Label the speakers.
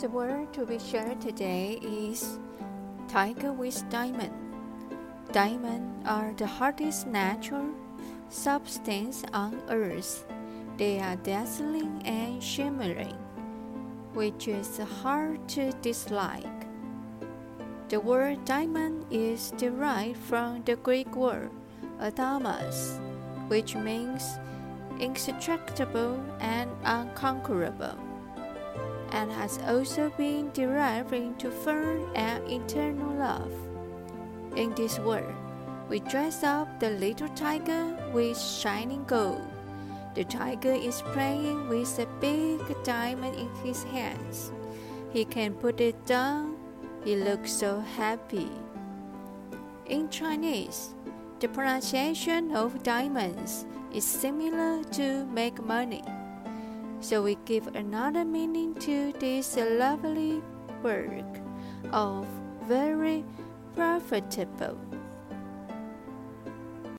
Speaker 1: The word to be shared today is tiger with diamond. Diamonds are the hardest natural substance on earth. They are dazzling and shimmering, which is hard to dislike. The word diamond is derived from the Greek word adamas, which means indestructible and unconquerable and has also been derived into firm and eternal love. In this world, we dress up the little tiger with shining gold. The tiger is playing with a big diamond in his hands. He can put it down. He looks so happy. In Chinese, the pronunciation of diamonds is similar to make money. So we give another meaning to this lovely work of very profitable.